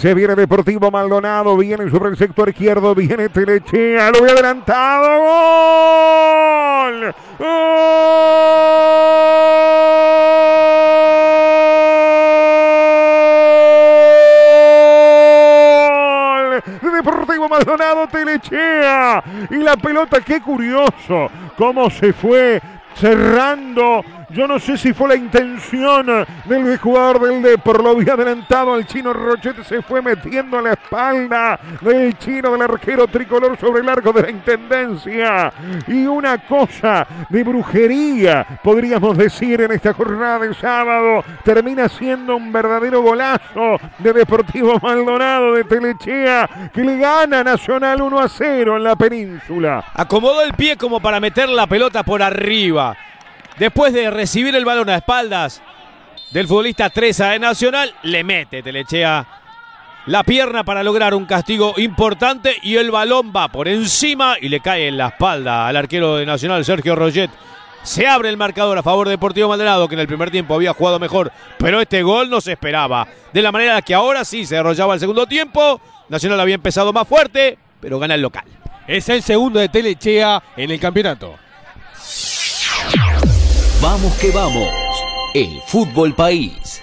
Se viene Deportivo Maldonado, viene sobre el sector izquierdo, viene Telechea, lo ve adelantado, gol. ¡Gol! De Deportivo Maldonado, Telechea. Y la pelota, qué curioso, cómo se fue cerrando. Yo no sé si fue la intención del jugador del Depor. Lo había adelantado al chino Rochete. Se fue metiendo a la espalda del chino del arquero tricolor sobre el arco de la intendencia. Y una cosa de brujería, podríamos decir, en esta jornada de sábado. Termina siendo un verdadero golazo de Deportivo Maldonado de Telechea que le gana Nacional 1 a 0 en la península. Acomodó el pie como para meter la pelota por arriba. Después de recibir el balón a espaldas del futbolista Treza de Nacional, le mete Telechea la pierna para lograr un castigo importante y el balón va por encima y le cae en la espalda al arquero de Nacional, Sergio Roget. Se abre el marcador a favor de Deportivo Maldonado, que en el primer tiempo había jugado mejor, pero este gol no se esperaba. De la manera que ahora sí se desarrollaba el segundo tiempo, Nacional había empezado más fuerte, pero gana el local. Es el segundo de Telechea en el campeonato. Vamos que vamos. El fútbol país.